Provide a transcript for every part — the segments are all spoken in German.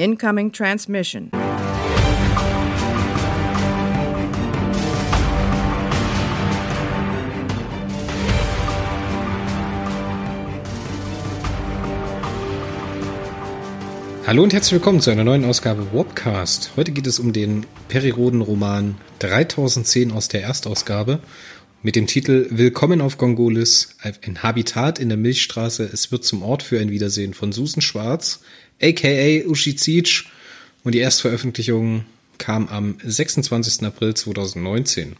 Incoming transmission. Hallo und herzlich willkommen zu einer neuen Ausgabe Warpcast. Heute geht es um den Periroden-Roman 3010 aus der Erstausgabe mit dem Titel Willkommen auf Gongolis, ein Habitat in der Milchstraße. Es wird zum Ort für ein Wiedersehen von Susan Schwarz, aka Ushizic. Und die Erstveröffentlichung kam am 26. April 2019.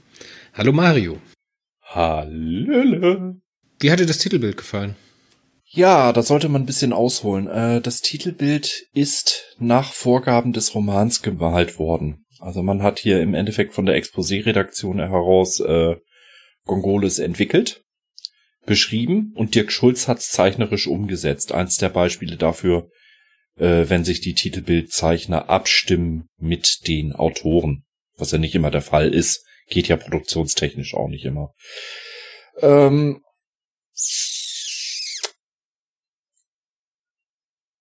Hallo Mario. Hallo. Wie hat dir das Titelbild gefallen? Ja, da sollte man ein bisschen ausholen. Äh, das Titelbild ist nach Vorgaben des Romans gemalt worden. Also man hat hier im Endeffekt von der Exposé-Redaktion heraus äh, Gongoles entwickelt, beschrieben und Dirk Schulz hat's zeichnerisch umgesetzt. Eins der Beispiele dafür, äh, wenn sich die Titelbildzeichner abstimmen mit den Autoren, was ja nicht immer der Fall ist, geht ja produktionstechnisch auch nicht immer. Ähm,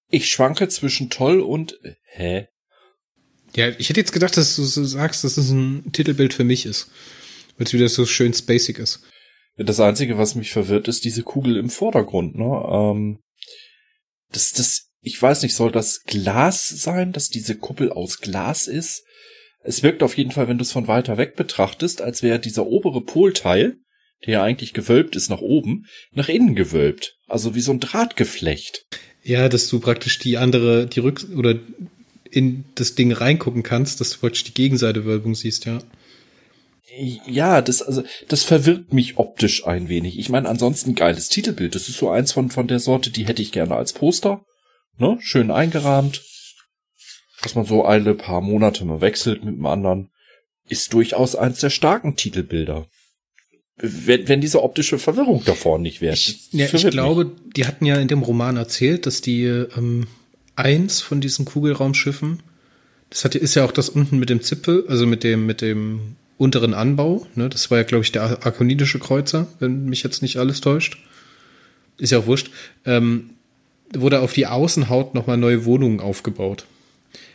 Ich schwanke zwischen toll und hä? Ja, ich hätte jetzt gedacht, dass du sagst, dass es ein Titelbild für mich ist. Weil es wieder so schön spacig ist. Das Einzige, was mich verwirrt, ist diese Kugel im Vordergrund, ne? Ähm, das, das, ich weiß nicht, soll das Glas sein, dass diese Kuppel aus Glas ist? Es wirkt auf jeden Fall, wenn du es von weiter weg betrachtest, als wäre dieser obere Polteil, der ja eigentlich gewölbt ist nach oben, nach innen gewölbt. Also wie so ein Drahtgeflecht. Ja, dass du praktisch die andere, die Rück- oder in das Ding reingucken kannst, dass du praktisch die Gegenseite Wölbung siehst, ja. Ja, das, also, das verwirrt mich optisch ein wenig. Ich meine, ansonsten geiles Titelbild. Das ist so eins von, von der Sorte, die hätte ich gerne als Poster. Ne? Schön eingerahmt. Dass man so alle paar Monate mal wechselt mit dem anderen. Ist durchaus eins der starken Titelbilder wenn, wenn diese optische Verwirrung davor nicht wäre. Ich, ja, ich glaube, mich. die hatten ja in dem Roman erzählt, dass die ähm, eins von diesen Kugelraumschiffen, das hat, ist ja auch das unten mit dem Zipfel, also mit dem, mit dem unteren Anbau, ne? Das war ja, glaube ich, der arkonitische Kreuzer, wenn mich jetzt nicht alles täuscht. Ist ja auch wurscht. Ähm, wurde auf die Außenhaut nochmal neue Wohnungen aufgebaut.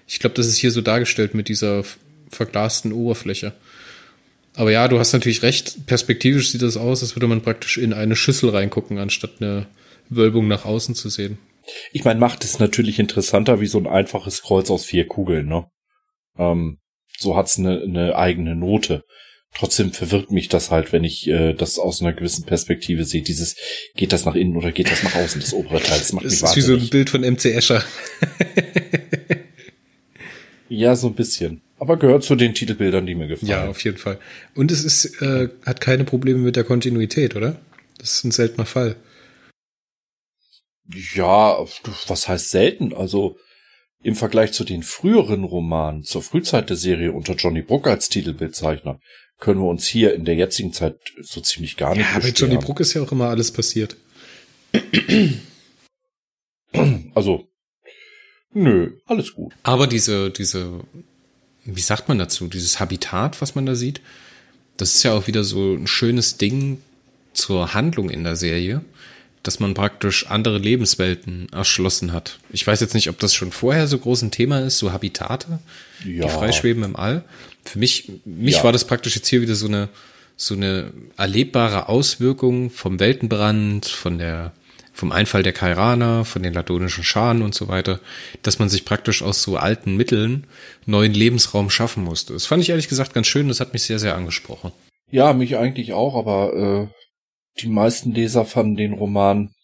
Ich glaube, das ist hier so dargestellt mit dieser verglasten Oberfläche. Aber ja, du hast natürlich recht. Perspektivisch sieht das aus, als würde man praktisch in eine Schüssel reingucken, anstatt eine Wölbung nach außen zu sehen. Ich meine, macht es natürlich interessanter wie so ein einfaches Kreuz aus vier Kugeln, ne? Ähm, so hat's eine, eine eigene Note. Trotzdem verwirrt mich das halt, wenn ich äh, das aus einer gewissen Perspektive sehe. Dieses, geht das nach innen oder geht das nach außen, das obere Teil, das macht das mich Das ist wie so ein Bild von MC Escher. ja, so ein bisschen. Aber gehört zu den Titelbildern, die mir gefallen. Ja, auf jeden Fall. Und es ist, äh, hat keine Probleme mit der Kontinuität, oder? Das ist ein seltener Fall. Ja, was heißt selten? Also im Vergleich zu den früheren Romanen, zur Frühzeit der Serie unter Johnny Brook als Titelbildzeichner, können wir uns hier in der jetzigen Zeit so ziemlich gar nicht Ja, bei Johnny Brook ist ja auch immer alles passiert. Also, nö, alles gut. Aber diese, diese wie sagt man dazu, dieses Habitat, was man da sieht, das ist ja auch wieder so ein schönes Ding zur Handlung in der Serie, dass man praktisch andere Lebenswelten erschlossen hat. Ich weiß jetzt nicht, ob das schon vorher so groß ein Thema ist, so Habitate, ja. die freischweben im All. Für mich, mich ja. war das praktisch jetzt hier wieder so eine, so eine erlebbare Auswirkung vom Weltenbrand, von der vom Einfall der Kairaner, von den ladonischen Scharen und so weiter, dass man sich praktisch aus so alten Mitteln neuen Lebensraum schaffen musste. Das fand ich ehrlich gesagt ganz schön, das hat mich sehr, sehr angesprochen. Ja, mich eigentlich auch, aber äh, die meisten Leser fanden den Roman,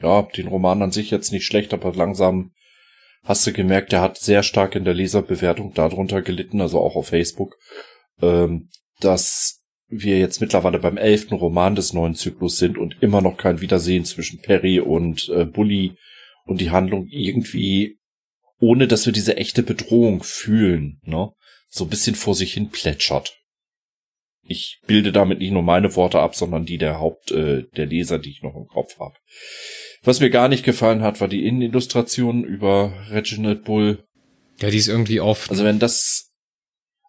ja, den Roman an sich jetzt nicht schlecht, aber langsam hast du gemerkt, der hat sehr stark in der Leserbewertung darunter gelitten, also auch auf Facebook, ähm, dass wir jetzt mittlerweile beim elften Roman des neuen Zyklus sind und immer noch kein Wiedersehen zwischen Perry und äh, Bully und die Handlung irgendwie, ohne dass wir diese echte Bedrohung fühlen, ne, so ein bisschen vor sich hin plätschert. Ich bilde damit nicht nur meine Worte ab, sondern die der Haupt, äh, der Leser, die ich noch im Kopf habe. Was mir gar nicht gefallen hat, war die Innenillustration über Reginald Bull. Ja, die ist irgendwie oft. Also wenn das,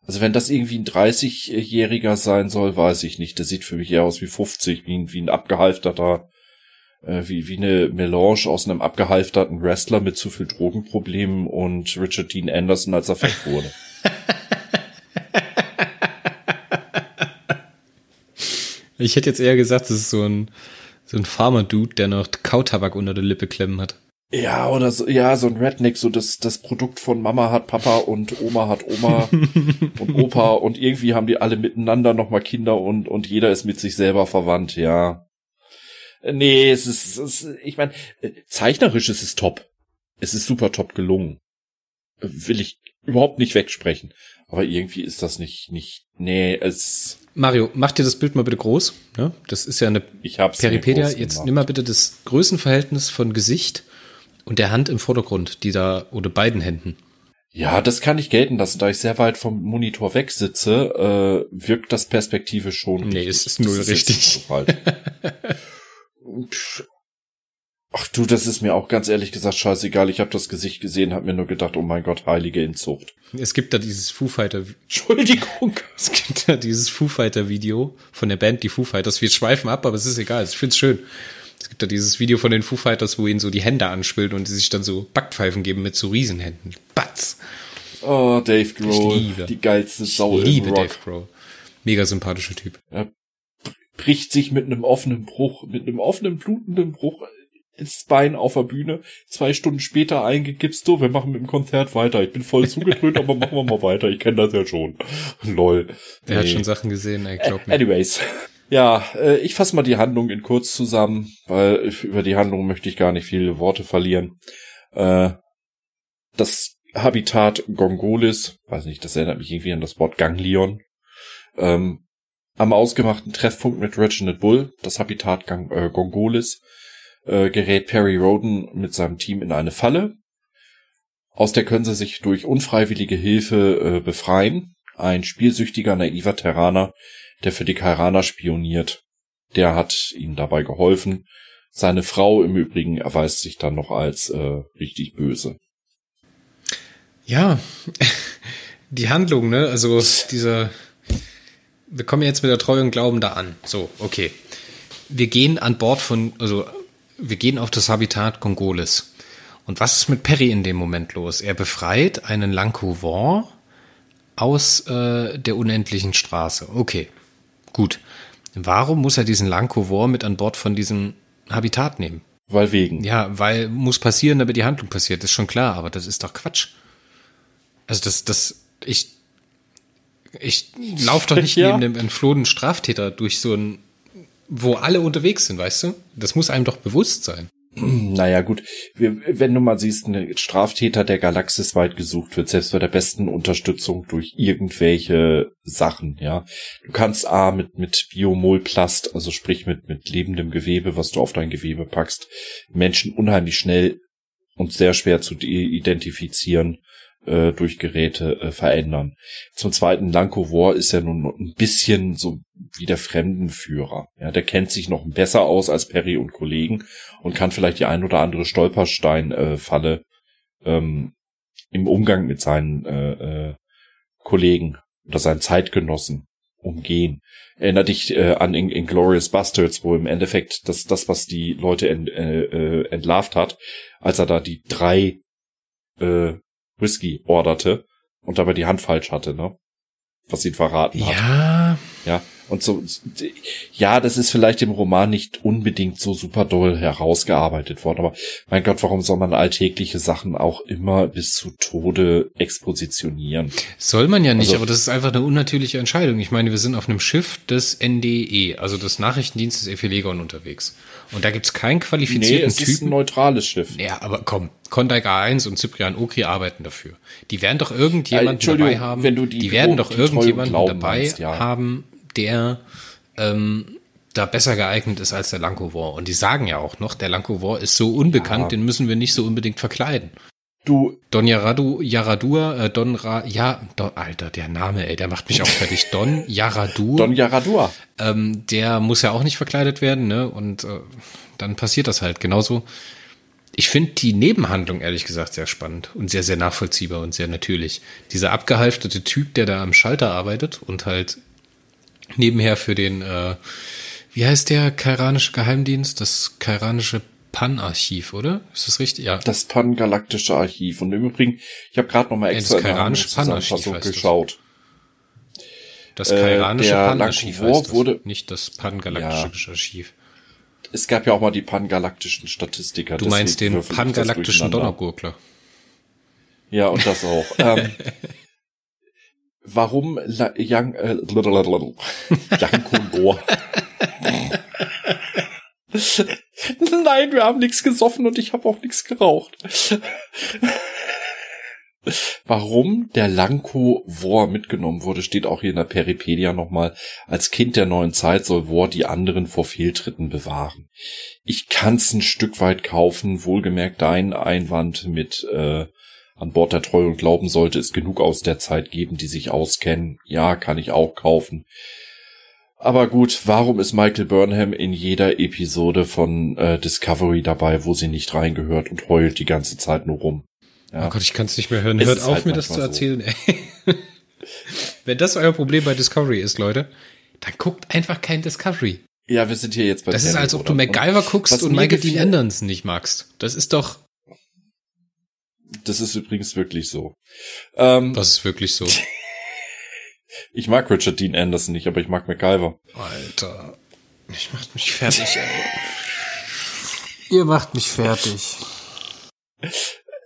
also wenn das irgendwie ein 30-Jähriger sein soll, weiß ich nicht. Der sieht für mich eher aus wie 50, wie ein, wie ein abgehalfterter äh, wie, wie eine Melange aus einem abgehalfterten Wrestler mit zu viel Drogenproblemen und Richard Dean Anderson, als er fett wurde. ich hätte jetzt eher gesagt, das ist so ein, so ein Farmer-Dude, der noch Kautabak unter der Lippe klemmen hat. Ja, oder so, ja, so ein Redneck, so das, das Produkt von Mama hat Papa und Oma hat Oma und Opa und irgendwie haben die alle miteinander nochmal Kinder und, und jeder ist mit sich selber verwandt, ja. Nee, es ist, es ist ich meine, zeichnerisch ist es top. Es ist super top gelungen. Will ich überhaupt nicht wegsprechen. Aber irgendwie ist das nicht, nicht, nee, es. Mario, mach dir das Bild mal bitte groß. Ja, das ist ja eine ich hab's Peripedia. Jetzt nimm mal bitte das Größenverhältnis von Gesicht und der Hand im Vordergrund, die da, oder beiden Händen. Ja, das kann ich gelten lassen. Da ich sehr weit vom Monitor weg sitze, äh, wirkt das Perspektive schon. Nee, es ist null richtig. Ach du, das ist mir auch ganz ehrlich gesagt scheißegal. Ich habe das Gesicht gesehen, habe mir nur gedacht, oh mein Gott, heilige Inzucht. Es gibt da dieses Foo Fighter. Entschuldigung. Es gibt da dieses Foo Fighter Video von der Band, die Foo Fighters. Wir schweifen ab, aber es ist egal. Ich find's schön. Es gibt da dieses Video von den Foo Fighters, wo ihnen so die Hände anspielt und die sich dann so Backpfeifen geben mit so Riesenhänden. Batz. Oh, Dave Grohl. Ich liebe. Die geilste Sau Ich liebe Dave Grohl. Mega sympathischer Typ. Er bricht sich mit einem offenen Bruch, mit einem offenen, blutenden Bruch ins Bein auf der Bühne. Zwei Stunden später eingegipst, so, wir machen mit dem Konzert weiter. Ich bin voll zugedröhnt, aber machen wir mal weiter. Ich kenne das ja schon. Lol. Er hat schon Sachen gesehen, ey, glaub mir. Anyways. Ja, äh, ich fasse mal die Handlung in kurz zusammen, weil über die Handlung möchte ich gar nicht viele Worte verlieren. Äh, das Habitat Gongolis, weiß nicht, das erinnert mich irgendwie an das Wort Ganglion, ähm, am ausgemachten Treffpunkt mit Reginald Bull, das Habitat Gang, äh, Gongolis, äh, gerät Perry Roden mit seinem Team in eine Falle. Aus der können sie sich durch unfreiwillige Hilfe äh, befreien. Ein spielsüchtiger, naiver Terraner der für die Kairaner spioniert. Der hat ihnen dabei geholfen. Seine Frau im Übrigen erweist sich dann noch als äh, richtig böse. Ja, die Handlung, ne? Also dieser, wir kommen jetzt mit der Treue und Glauben da an. So, okay. Wir gehen an Bord von, also wir gehen auf das Habitat Kongolis. Und was ist mit Perry in dem Moment los? Er befreit einen Lankovan aus äh, der unendlichen Straße. Okay, Gut. Warum muss er diesen Lankovor mit an Bord von diesem Habitat nehmen? Weil wegen. Ja, weil muss passieren, damit die Handlung passiert. Ist schon klar, aber das ist doch Quatsch. Also das, das, ich, ich lauf doch nicht ja. neben dem entflohenen Straftäter durch so ein, wo alle unterwegs sind, weißt du? Das muss einem doch bewusst sein. Naja, gut. Wenn du mal siehst, ein Straftäter der Galaxis weit gesucht wird, selbst bei der besten Unterstützung durch irgendwelche Sachen, ja. Du kannst A mit, mit Biomolplast, also sprich mit, mit lebendem Gewebe, was du auf dein Gewebe packst, Menschen unheimlich schnell und sehr schwer zu identifizieren äh, durch Geräte äh, verändern. Zum zweiten, Lankovor ist ja nun ein bisschen so wie der Fremdenführer. Ja, der kennt sich noch besser aus als Perry und Kollegen und kann vielleicht die ein oder andere Stolpersteinfalle äh, ähm, im Umgang mit seinen äh, äh, Kollegen oder seinen Zeitgenossen umgehen. Erinner dich äh, an in, Inglorious Bastards, wo im Endeffekt das, das was die Leute ent, äh, äh, entlarvt hat, als er da die drei äh, Whisky orderte und dabei die Hand falsch hatte, ne? Was ihn verraten hat. Ja. Ja. Und so, ja, das ist vielleicht im Roman nicht unbedingt so super doll herausgearbeitet worden, aber mein Gott, warum soll man alltägliche Sachen auch immer bis zu Tode expositionieren? Soll man ja nicht, also, aber das ist einfach eine unnatürliche Entscheidung. Ich meine, wir sind auf einem Schiff des NDE, also des Nachrichtendienstes Ephelegon unterwegs. Und da gibt's keinen qualifizierten nee, es Typen. ist ein neutrales Schiff. Ja, aber komm, Kondak A1 und Cyprian Okri arbeiten dafür. Die werden doch irgendjemanden äh, dabei haben. Wenn du die, die werden doch irgendjemanden dabei meinst, ja. haben, der ähm, da besser geeignet ist als der Lankovor. Und die sagen ja auch noch, der Lankovor ist so unbekannt, ja. den müssen wir nicht so unbedingt verkleiden. Du. Don Yaradu, Yaradur, äh, Don Ra, ja, Don, Alter, der Name, ey, der macht mich auch fertig. Don Yaradur. Don Yaradur. Ähm, der muss ja auch nicht verkleidet werden, ne? Und äh, dann passiert das halt genauso. Ich finde die Nebenhandlung ehrlich gesagt sehr spannend und sehr, sehr nachvollziehbar und sehr natürlich. Dieser abgehalftete Typ, der da am Schalter arbeitet und halt nebenher für den, äh, wie heißt der kairanische Geheimdienst? Das kairanische Pan-Archiv, oder? Ist das richtig? Ja. Das Pan-Galaktische Archiv. Und im Übrigen, ich habe gerade noch mal extra ja, das kairanische Pan-Archiv geschaut. Das kairanische äh, Pan-Archiv heißt das, wurde nicht das Pan-Galaktische ja. Archiv. Es gab ja auch mal die pangalaktischen Statistiker. Du meinst den pangalaktischen Donnergurkler. Ja, und das auch. ähm, warum La Young, äh, Janko Noah Nein, wir haben nichts gesoffen und ich habe auch nichts geraucht. Warum der Lanko War mitgenommen wurde, steht auch hier in der Peripedia nochmal. Als Kind der neuen Zeit soll War die anderen vor Fehltritten bewahren. Ich kann's ein Stück weit kaufen, wohlgemerkt dein Einwand mit äh, an Bord der Treue und Glauben sollte es genug aus der Zeit geben, die sich auskennen. Ja, kann ich auch kaufen. Aber gut, warum ist Michael Burnham in jeder Episode von äh, Discovery dabei, wo sie nicht reingehört und heult die ganze Zeit nur rum? Ja. Oh Gott, ich kann es nicht mehr hören. Es Hört auf, halt mir das zu erzählen. So. Wenn das euer Problem bei Discovery ist, Leute, dann guckt einfach kein Discovery. Ja, wir sind hier jetzt bei Das Tennis, ist, als ob du MacGyver guckst und Michael Dean Anderson nicht magst. Das ist doch. Das ist übrigens wirklich so. Ähm, das ist wirklich so. Ich mag Richard Dean Anderson nicht, aber ich mag MacGyver. Alter. Ich macht mich fertig, ey. Ihr macht mich fertig.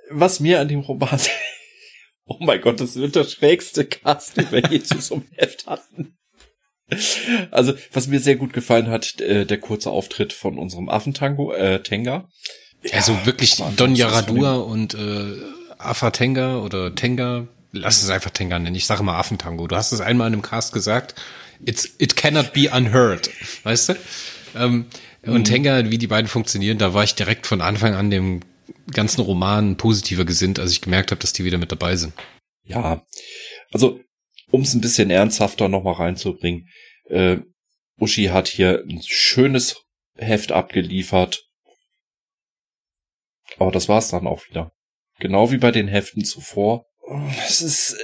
Was mir an dem Roman. Oh mein Gott, das wird der schrägste Cast, den wir je zu so einem Heft hatten. Also, was mir sehr gut gefallen hat, äh, der kurze Auftritt von unserem Affentango, äh, Tenga. Also wirklich Don Yaradua und äh, Afa Tenga oder Tenga lass es einfach Tenga nennen. Ich sage mal Affentango. Du hast es einmal in einem Cast gesagt. It's, it cannot be unheard. Weißt du? Ähm, mhm. Und Tenga, wie die beiden funktionieren, da war ich direkt von Anfang an dem ganzen Roman positiver gesinnt, als ich gemerkt habe, dass die wieder mit dabei sind. Ja. Also, um es ein bisschen ernsthafter nochmal reinzubringen, äh, Uschi hat hier ein schönes Heft abgeliefert. Aber das war's dann auch wieder. Genau wie bei den Heften zuvor es ist,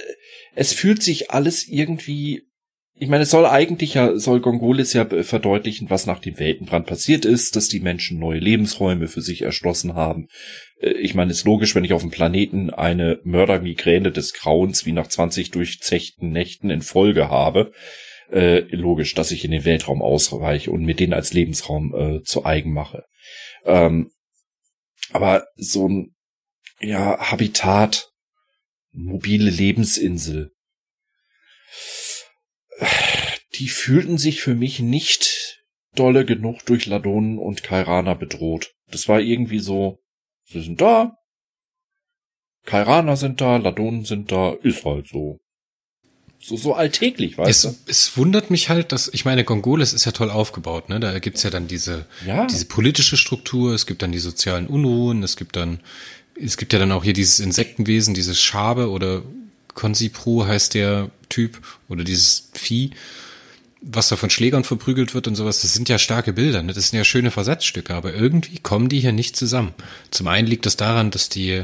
es fühlt sich alles irgendwie, ich meine, es soll eigentlich ja, soll Gongolis ja verdeutlichen, was nach dem Weltenbrand passiert ist, dass die Menschen neue Lebensräume für sich erschlossen haben. Äh, ich meine, es ist logisch, wenn ich auf dem Planeten eine Mördermigräne des Grauens wie nach 20 durchzechten Nächten in Folge habe, äh, logisch, dass ich in den Weltraum ausweiche und mir den als Lebensraum äh, zu eigen mache. Ähm, aber so ein ja, Habitat, mobile Lebensinsel. Die fühlten sich für mich nicht dolle genug durch Ladonen und Kairana bedroht. Das war irgendwie so, sie sind da, Kairana sind da, Ladonen sind da, ist halt so. So, so alltäglich, weißt es, du? Es wundert mich halt, dass, ich meine, Gongoles ist ja toll aufgebaut, ne? Da gibt's ja dann diese, ja. diese politische Struktur, es gibt dann die sozialen Unruhen, es gibt dann es gibt ja dann auch hier dieses Insektenwesen, dieses Schabe oder Consipro heißt der Typ oder dieses Vieh, was da von Schlägern verprügelt wird und sowas. Das sind ja starke Bilder, ne? das sind ja schöne Versatzstücke, aber irgendwie kommen die hier nicht zusammen. Zum einen liegt das daran, dass die,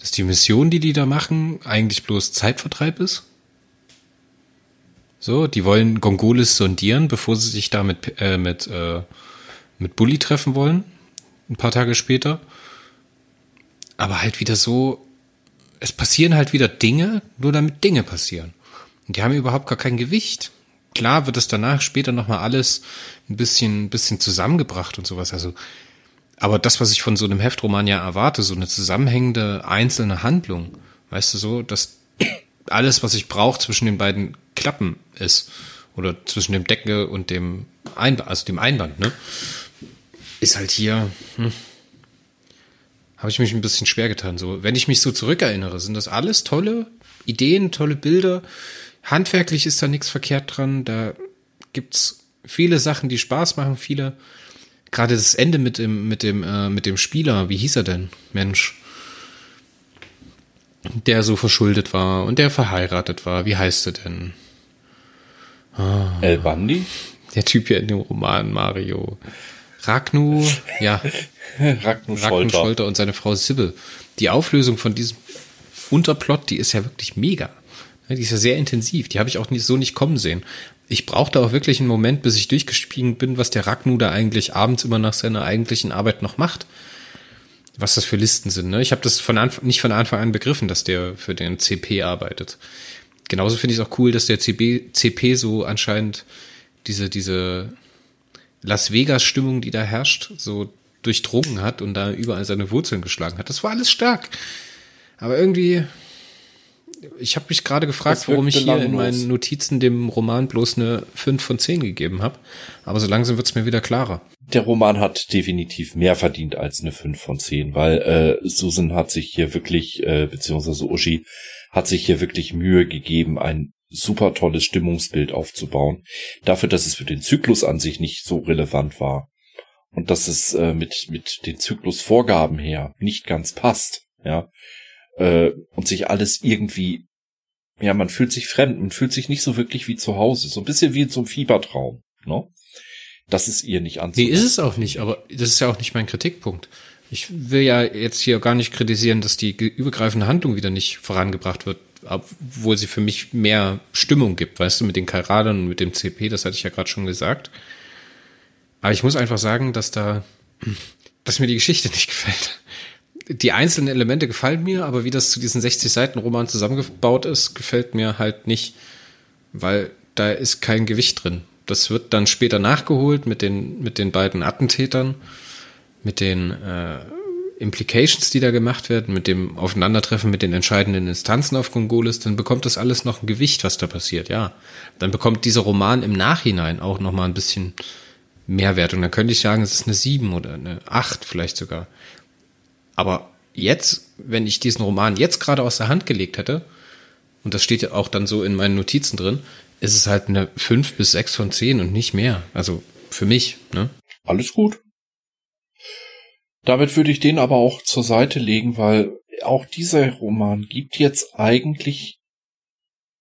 dass die Mission, die die da machen, eigentlich bloß Zeitvertreib ist. So, die wollen Gongolis sondieren, bevor sie sich da mit, äh, mit, äh, mit Bully treffen wollen. Ein paar Tage später aber halt wieder so, es passieren halt wieder Dinge, nur damit Dinge passieren. Und die haben überhaupt gar kein Gewicht. Klar wird es danach später nochmal alles ein bisschen, ein bisschen zusammengebracht und sowas. Also, aber das, was ich von so einem Heftroman ja erwarte, so eine zusammenhängende einzelne Handlung, weißt du so, dass alles, was ich brauche, zwischen den beiden Klappen ist. Oder zwischen dem Decke und dem Einband, also dem Einband, ne? Ist halt hier, hm, habe ich mich ein bisschen schwer getan. So, wenn ich mich so zurückerinnere, sind das alles tolle Ideen, tolle Bilder. Handwerklich ist da nichts verkehrt dran. Da gibt's viele Sachen, die Spaß machen. Viele, gerade das Ende mit dem mit dem äh, mit dem Spieler. Wie hieß er denn? Mensch, der so verschuldet war und der verheiratet war. Wie heißt er denn? Ah, El Bandi? Der Typ hier in dem Roman Mario. Ragnu, ja. Ragnu Scholter. Ragnu Scholter und seine Frau Sibbe. Die Auflösung von diesem Unterplot, die ist ja wirklich mega. Die ist ja sehr intensiv. Die habe ich auch nicht, so nicht kommen sehen. Ich brauchte auch wirklich einen Moment, bis ich durchgespielt bin, was der Ragnu da eigentlich abends immer nach seiner eigentlichen Arbeit noch macht. Was das für Listen sind. Ne? Ich habe das von Anfang, nicht von Anfang an begriffen, dass der für den CP arbeitet. Genauso finde ich es auch cool, dass der CP, CP so anscheinend diese, diese Las Vegas-Stimmung, die da herrscht, so durchdrungen hat und da überall seine Wurzeln geschlagen hat. Das war alles stark. Aber irgendwie, ich habe mich gerade gefragt, warum ich hier in meinen Notizen dem Roman bloß eine 5 von 10 gegeben habe. Aber so langsam wird's mir wieder klarer. Der Roman hat definitiv mehr verdient als eine 5 von 10, weil äh, Susan hat sich hier wirklich, äh, beziehungsweise Uschi, hat sich hier wirklich Mühe gegeben, ein super tolles Stimmungsbild aufzubauen. Dafür, dass es für den Zyklus an sich nicht so relevant war. Und dass es äh, mit, mit den Zyklusvorgaben her nicht ganz passt, ja. Äh, und sich alles irgendwie, ja, man fühlt sich fremd, man fühlt sich nicht so wirklich wie zu Hause. So ein bisschen wie in so einem Fiebertraum, ne? Das ist ihr nicht anzunehmen. Nee, ist es auch nicht, aber das ist ja auch nicht mein Kritikpunkt. Ich will ja jetzt hier gar nicht kritisieren, dass die übergreifende Handlung wieder nicht vorangebracht wird obwohl sie für mich mehr Stimmung gibt, weißt du, mit den Kairadern und mit dem CP, das hatte ich ja gerade schon gesagt. Aber ich muss einfach sagen, dass da, dass mir die Geschichte nicht gefällt. Die einzelnen Elemente gefallen mir, aber wie das zu diesen 60 Seiten Roman zusammengebaut ist, gefällt mir halt nicht, weil da ist kein Gewicht drin. Das wird dann später nachgeholt mit den, mit den beiden Attentätern, mit den, äh, Implications, die da gemacht werden, mit dem Aufeinandertreffen mit den entscheidenden Instanzen auf Kongolis, dann bekommt das alles noch ein Gewicht, was da passiert, ja. Dann bekommt dieser Roman im Nachhinein auch noch mal ein bisschen Mehrwert. Und dann könnte ich sagen, es ist eine 7 oder eine 8 vielleicht sogar. Aber jetzt, wenn ich diesen Roman jetzt gerade aus der Hand gelegt hätte, und das steht ja auch dann so in meinen Notizen drin, ist es halt eine 5 bis 6 von 10 und nicht mehr. Also für mich, ne? Alles gut. Damit würde ich den aber auch zur Seite legen, weil auch dieser Roman gibt jetzt eigentlich,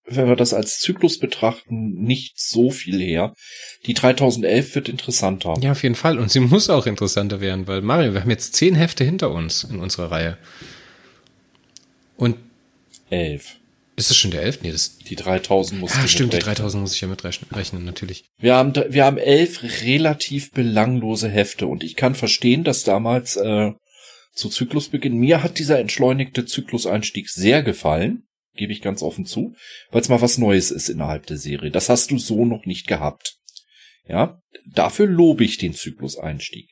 wenn wir das als Zyklus betrachten, nicht so viel her. Die 3011 wird interessanter. Ja, auf jeden Fall. Und sie muss auch interessanter werden, weil Mario, wir haben jetzt zehn Hefte hinter uns in unserer Reihe. Und elf. Ist das schon der 11? Nee, das die 3000 muss Ah, stimmt, die 3000 muss ich ja mitrechnen, natürlich. Wir haben, wir haben elf relativ belanglose Hefte und ich kann verstehen, dass damals äh, zu Zyklusbeginn, mir hat dieser entschleunigte Zykluseinstieg sehr gefallen, gebe ich ganz offen zu, weil es mal was Neues ist innerhalb der Serie. Das hast du so noch nicht gehabt. Ja, dafür lobe ich den Zykluseinstieg.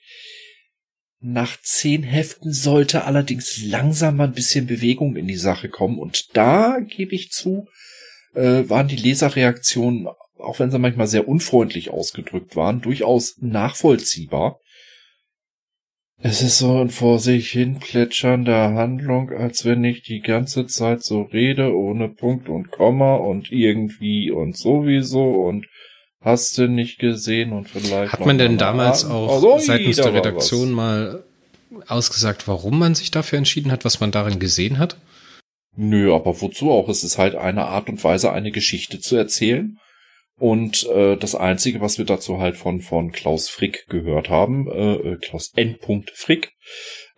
Nach zehn Heften sollte allerdings langsam mal ein bisschen Bewegung in die Sache kommen. Und da gebe ich zu, äh, waren die Leserreaktionen, auch wenn sie manchmal sehr unfreundlich ausgedrückt waren, durchaus nachvollziehbar. Es ist so ein vor sich hin plätschernder Handlung, als wenn ich die ganze Zeit so rede, ohne Punkt und Komma und irgendwie und sowieso und Hast du nicht gesehen und vielleicht. Hat man denn damals auch oh, seitens der Redaktion mal ausgesagt, warum man sich dafür entschieden hat, was man darin gesehen hat? Nö, aber wozu auch? Es ist halt eine Art und Weise, eine Geschichte zu erzählen. Und äh, das Einzige, was wir dazu halt von, von Klaus Frick gehört haben, äh, äh Klaus N. Frick,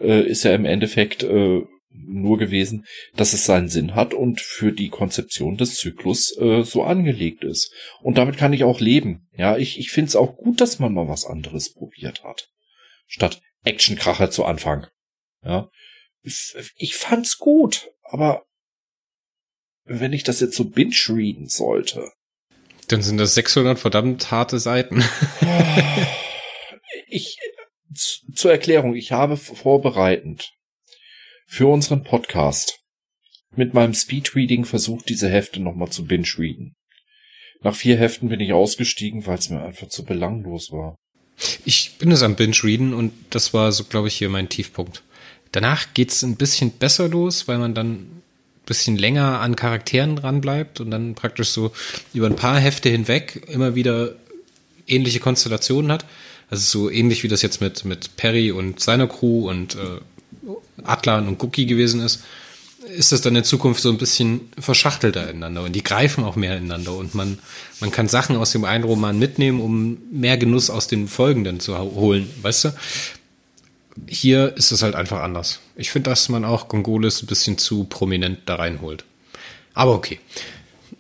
äh, ist ja im Endeffekt äh, nur gewesen, dass es seinen Sinn hat und für die Konzeption des Zyklus äh, so angelegt ist. Und damit kann ich auch leben. Ja, ich, ich finde es auch gut, dass man mal was anderes probiert hat. Statt Actionkracher zu Anfang. Ja. Ich, ich fand's gut, aber wenn ich das jetzt so binge-readen sollte. Dann sind das 600 verdammt harte Seiten. ich, zur Erklärung, ich habe vorbereitend für unseren Podcast mit meinem Speedreading versucht, diese Hefte nochmal zu binge-readen. Nach vier Heften bin ich ausgestiegen, weil es mir einfach zu belanglos war. Ich bin es am Binge-Readen und das war so, glaube ich, hier mein Tiefpunkt. Danach geht's ein bisschen besser los, weil man dann bisschen länger an Charakteren dran bleibt und dann praktisch so über ein paar Hefte hinweg immer wieder ähnliche Konstellationen hat. Also so ähnlich wie das jetzt mit, mit Perry und seiner Crew und äh, Atlan und Cookie gewesen ist, ist das dann in Zukunft so ein bisschen verschachtelter ineinander und die greifen auch mehr ineinander und man, man kann Sachen aus dem einen Roman mitnehmen, um mehr Genuss aus den folgenden zu holen, weißt du? Hier ist es halt einfach anders. Ich finde, dass man auch Gongoles ein bisschen zu prominent da reinholt. Aber okay.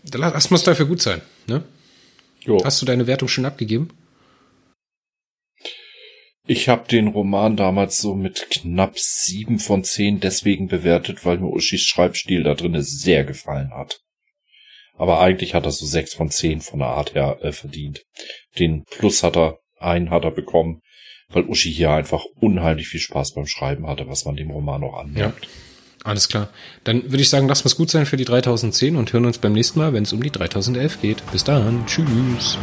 Das muss dafür gut sein, ne? Jo. Hast du deine Wertung schon abgegeben? Ich habe den Roman damals so mit knapp sieben von zehn deswegen bewertet, weil mir Uschis Schreibstil da drin sehr gefallen hat. Aber eigentlich hat er so sechs von zehn von der Art her äh, verdient. Den Plus hat er, einen hat er bekommen, weil Uschi hier einfach unheimlich viel Spaß beim Schreiben hatte, was man dem Roman auch anmerkt. Ja. Alles klar. Dann würde ich sagen, wir es gut sein für die 3010 und hören uns beim nächsten Mal, wenn es um die 3011 geht. Bis dann. Tschüss.